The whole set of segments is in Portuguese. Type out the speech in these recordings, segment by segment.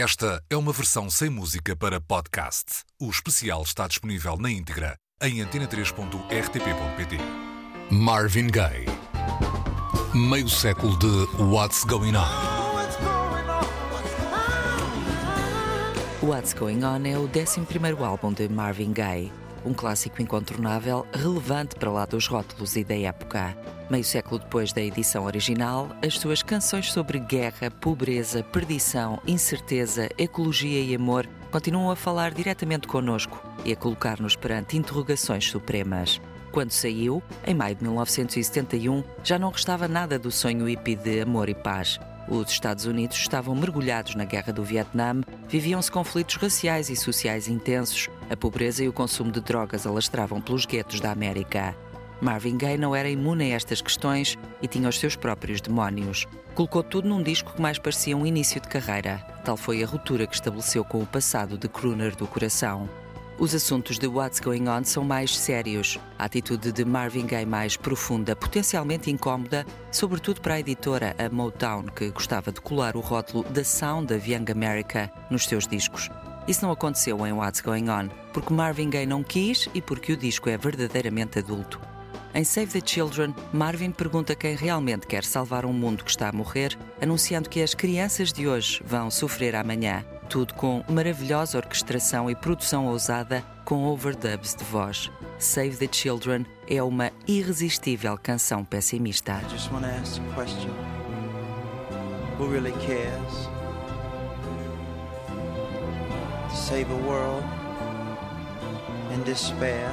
Esta é uma versão sem música para podcast. O especial está disponível na íntegra em antena3.rtp.pt. Marvin Gaye. Meio século de What's Going On. What's Going On é o 11 álbum de Marvin Gaye, um clássico incontornável, relevante para lá dos rótulos e da época. Meio século depois da edição original, as suas canções sobre guerra, pobreza, perdição, incerteza, ecologia e amor continuam a falar diretamente connosco e a colocar-nos perante interrogações supremas. Quando saiu, em maio de 1971, já não restava nada do sonho hippie de amor e paz. Os Estados Unidos estavam mergulhados na guerra do Vietnã, viviam-se conflitos raciais e sociais intensos, a pobreza e o consumo de drogas alastravam pelos guetos da América. Marvin Gaye não era imune a estas questões e tinha os seus próprios demónios. Colocou tudo num disco que mais parecia um início de carreira. Tal foi a ruptura que estabeleceu com o passado de crooner do coração. Os assuntos de What's Going On são mais sérios. A atitude de Marvin Gaye mais profunda, potencialmente incómoda, sobretudo para a editora, a Motown, que gostava de colar o rótulo The Sound of Young America nos seus discos. Isso não aconteceu em What's Going On, porque Marvin Gaye não quis e porque o disco é verdadeiramente adulto. Em Save the Children, Marvin pergunta quem realmente quer salvar um mundo que está a morrer, anunciando que as crianças de hoje vão sofrer amanhã. Tudo com maravilhosa orquestração e produção ousada com overdubs de voz. Save the Children é uma irresistível canção pessimista. I just want to ask a question. Who really cares? To save a world in despair?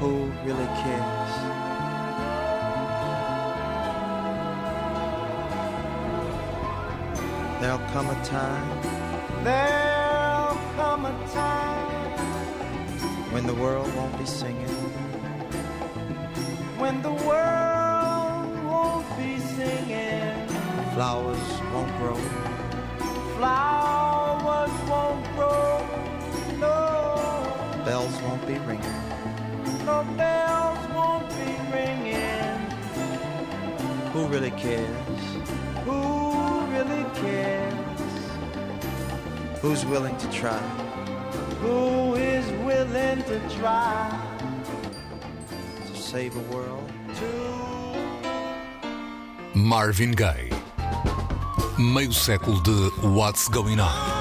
Who really cares? There'll come a time. There'll come a time when the world won't be singing. When the world won't be singing. Flowers won't grow. Flowers won't grow. No. Bells won't be ringing. No bells won't be ringing. Who really cares? Who's willing to try? Who is willing to try to save a world? To Marvin Gaye. Meio século de What's Going On.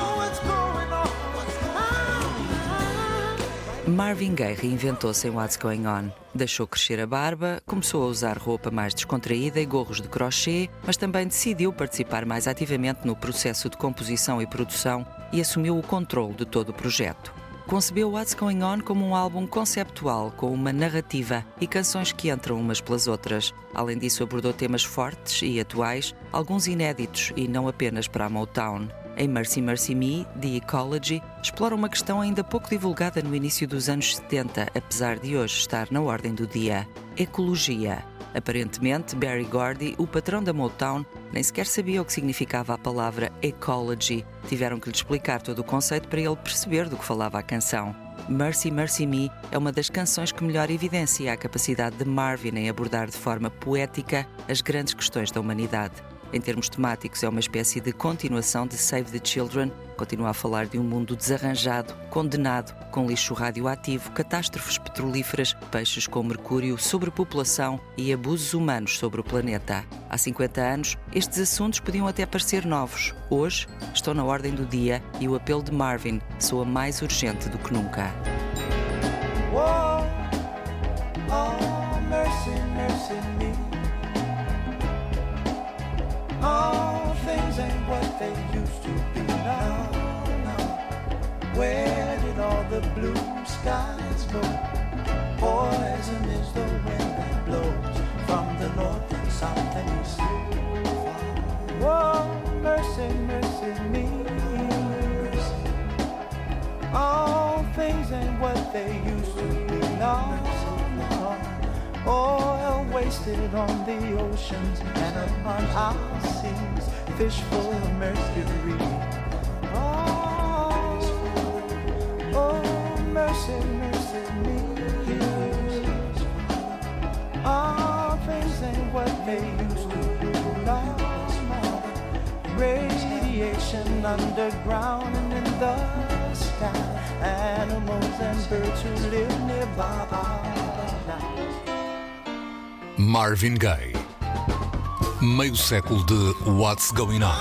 Marvin Gaye reinventou-se em What's Going On. Deixou crescer a barba, começou a usar roupa mais descontraída e gorros de crochê, mas também decidiu participar mais ativamente no processo de composição e produção e assumiu o controle de todo o projeto. Concebeu What's Going On como um álbum conceptual, com uma narrativa e canções que entram umas pelas outras. Além disso, abordou temas fortes e atuais, alguns inéditos e não apenas para a Motown. Em Mercy Mercy Me, The Ecology, explora uma questão ainda pouco divulgada no início dos anos 70, apesar de hoje estar na ordem do dia: ecologia. Aparentemente, Barry Gordy, o patrão da Motown, nem sequer sabia o que significava a palavra ecology. Tiveram que lhe explicar todo o conceito para ele perceber do que falava a canção. Mercy Mercy Me é uma das canções que melhor evidencia a capacidade de Marvin em abordar de forma poética as grandes questões da humanidade. Em termos temáticos, é uma espécie de continuação de Save the Children. Continua a falar de um mundo desarranjado, condenado, com lixo radioativo, catástrofes petrolíferas, peixes com mercúrio, sobrepopulação e abusos humanos sobre o planeta. Há 50 anos, estes assuntos podiam até parecer novos. Hoje, estão na ordem do dia e o apelo de Marvin soa mais urgente do que nunca. Whoa, oh, mercy, mercy me. They used to be now. now. Where did all the blue skies go? Poison is the wind that blows from the north and south and east. Whoa, mercy, mercy me. All things ain't what they used to be now. Oil wasted on the oceans and upon our seas, fish full of mercury. Oh, oh, mercy, mercy me. All things ain't what they used to be. Radiation underground and in the sky. Animals and birds who live nearby Marvin Gaye. Meio século de What's Going On.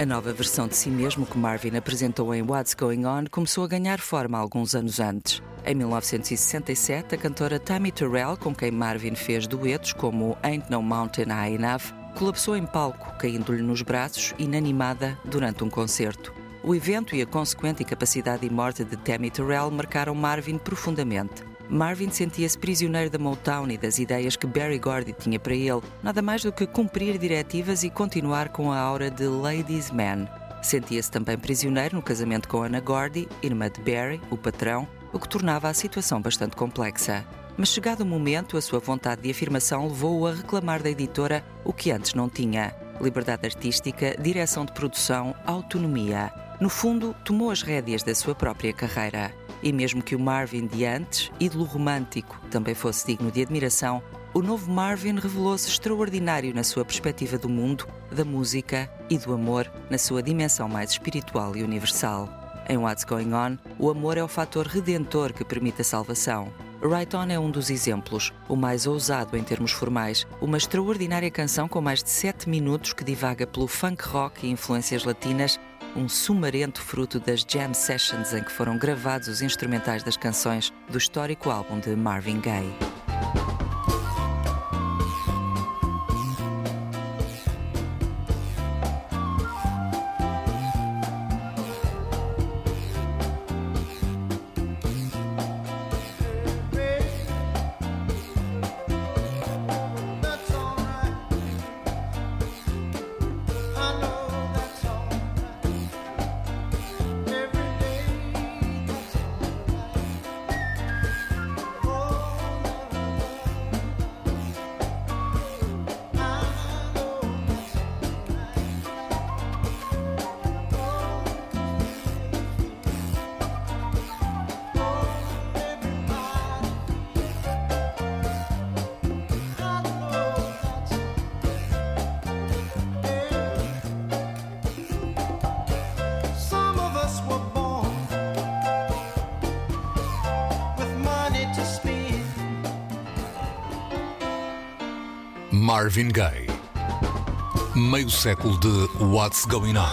A nova versão de si mesmo que Marvin apresentou em What's Going On começou a ganhar forma alguns anos antes. Em 1967, a cantora Tammy Terrell, com quem Marvin fez duetos como Ain't No Mountain High Enough, colapsou em palco, caindo-lhe nos braços, inanimada, durante um concerto. O evento e a consequente incapacidade e morte de Tammy Terrell marcaram Marvin profundamente. Marvin sentia-se prisioneiro da Motown e das ideias que Barry Gordy tinha para ele, nada mais do que cumprir diretivas e continuar com a aura de ladies man. Sentia-se também prisioneiro no casamento com Anna Gordy, irmã de Barry, o patrão, o que tornava a situação bastante complexa. Mas chegado o momento, a sua vontade de afirmação levou-o a reclamar da editora o que antes não tinha: liberdade artística, direção de produção, autonomia. No fundo, tomou as rédeas da sua própria carreira. E mesmo que o Marvin de antes, ídolo romântico, também fosse digno de admiração, o novo Marvin revelou-se extraordinário na sua perspectiva do mundo, da música e do amor, na sua dimensão mais espiritual e universal. Em What's Going On, o amor é o fator redentor que permite a salvação. Right On é um dos exemplos, o mais ousado em termos formais, uma extraordinária canção com mais de 7 minutos que divaga pelo funk rock e influências latinas um sumarento fruto das jam sessions em que foram gravados os instrumentais das canções do histórico álbum de Marvin Gaye. Marvin Gaye. Meio século de What's Going On.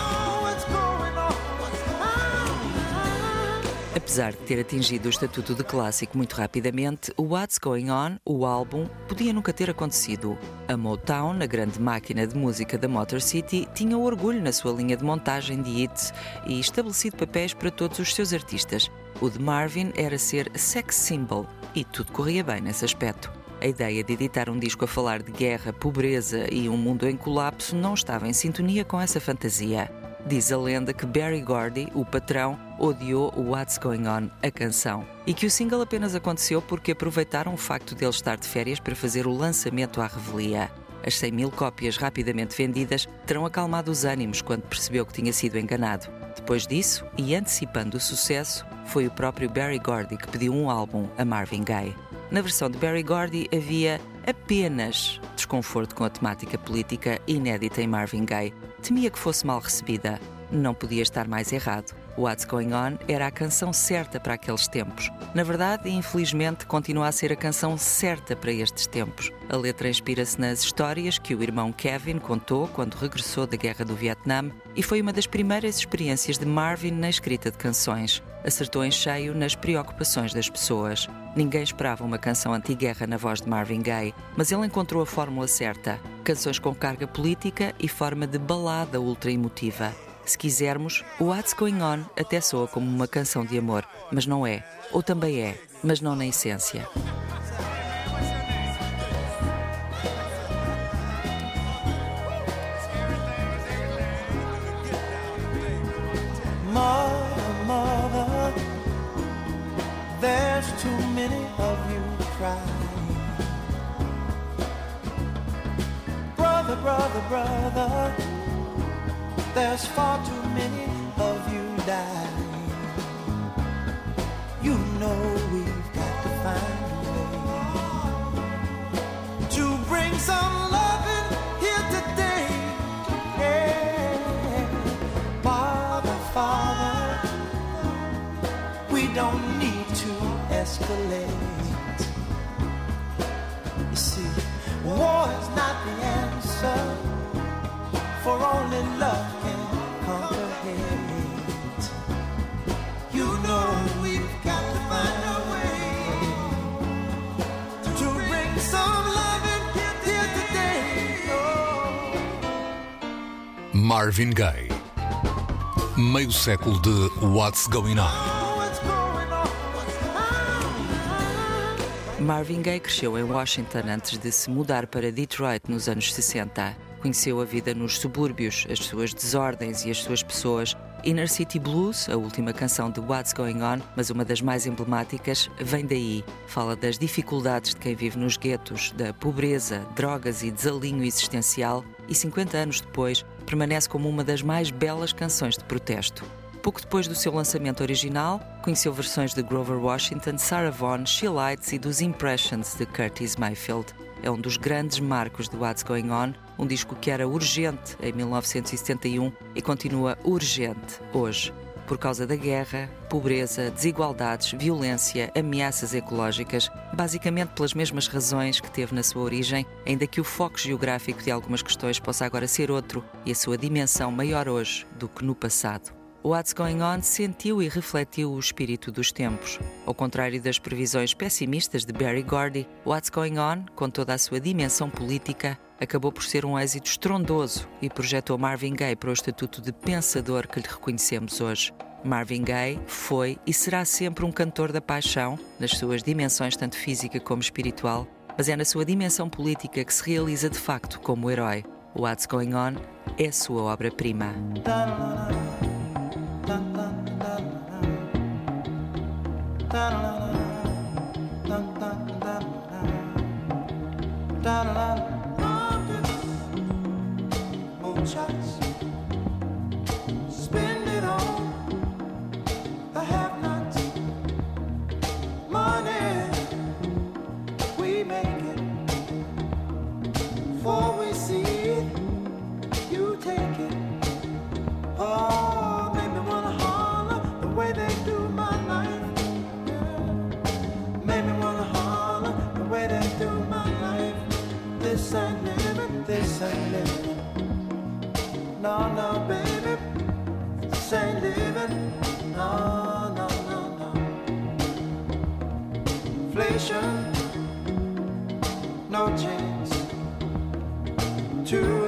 Apesar de ter atingido o estatuto de clássico muito rapidamente, o What's Going On, o álbum, podia nunca ter acontecido. A Motown, a grande máquina de música da Motor City, tinha orgulho na sua linha de montagem de hits e estabelecido papéis para todos os seus artistas. O de Marvin era ser sex symbol e tudo corria bem nesse aspecto. A ideia de editar um disco a falar de guerra, pobreza e um mundo em colapso não estava em sintonia com essa fantasia. Diz a lenda que Barry Gordy, o patrão, odiou What's Going On, a canção, e que o single apenas aconteceu porque aproveitaram o facto de ele estar de férias para fazer o lançamento à revelia. As 100 mil cópias rapidamente vendidas terão acalmado os ânimos quando percebeu que tinha sido enganado. Depois disso, e antecipando o sucesso, foi o próprio Barry Gordy que pediu um álbum a Marvin Gaye. Na versão de Barry Gordy havia apenas desconforto com a temática política inédita em Marvin Gaye. Temia que fosse mal recebida. Não podia estar mais errado. What's Going On era a canção certa para aqueles tempos. Na verdade, infelizmente, continua a ser a canção certa para estes tempos. A letra inspira-se nas histórias que o irmão Kevin contou quando regressou da Guerra do Vietnã e foi uma das primeiras experiências de Marvin na escrita de canções. Acertou em cheio nas preocupações das pessoas. Ninguém esperava uma canção anti-guerra na voz de Marvin Gaye, mas ele encontrou a fórmula certa: canções com carga política e forma de balada ultra emotiva. Se quisermos, o What's Going On até soa como uma canção de amor, mas não é. Ou também é, mas não na essência. Too many of you crying. Brother, brother, brother. There's far too many of you dying. Escalate. You see, war is not the answer, for only love can conquer hate. You know we've got to find a way to bring some love in here today. Oh. Marvin Gaye. Meio século de What's Going On. Marvin Gaye cresceu em Washington antes de se mudar para Detroit nos anos 60. Conheceu a vida nos subúrbios, as suas desordens e as suas pessoas. Inner City Blues, a última canção de What's Going On, mas uma das mais emblemáticas, vem daí. Fala das dificuldades de quem vive nos guetos, da pobreza, drogas e desalinho existencial, e 50 anos depois permanece como uma das mais belas canções de protesto. Pouco depois do seu lançamento original, conheceu versões de Grover Washington, Sarah Vaughan, She Lights e dos Impressions de Curtis Mayfield. É um dos grandes marcos de What's Going On, um disco que era urgente em 1971 e continua urgente hoje. Por causa da guerra, pobreza, desigualdades, violência, ameaças ecológicas, basicamente pelas mesmas razões que teve na sua origem, ainda que o foco geográfico de algumas questões possa agora ser outro e a sua dimensão maior hoje do que no passado. What's Going On sentiu e refletiu o espírito dos tempos. Ao contrário das previsões pessimistas de Barry Gordy, What's Going On, com toda a sua dimensão política, acabou por ser um êxito estrondoso e projetou Marvin Gaye para o estatuto de pensador que lhe reconhecemos hoje. Marvin Gaye foi e será sempre um cantor da paixão, nas suas dimensões tanto física como espiritual, mas é na sua dimensão política que se realiza de facto como herói. What's Going On é sua obra-prima. Make it. Before we see it, you take it. Oh, make me wanna holler the way they do my life. Yeah. Make me wanna holler the way they do my life. This ain't living, this ain't living. No, no, baby, this ain't living. No, no, no, no. Inflation, to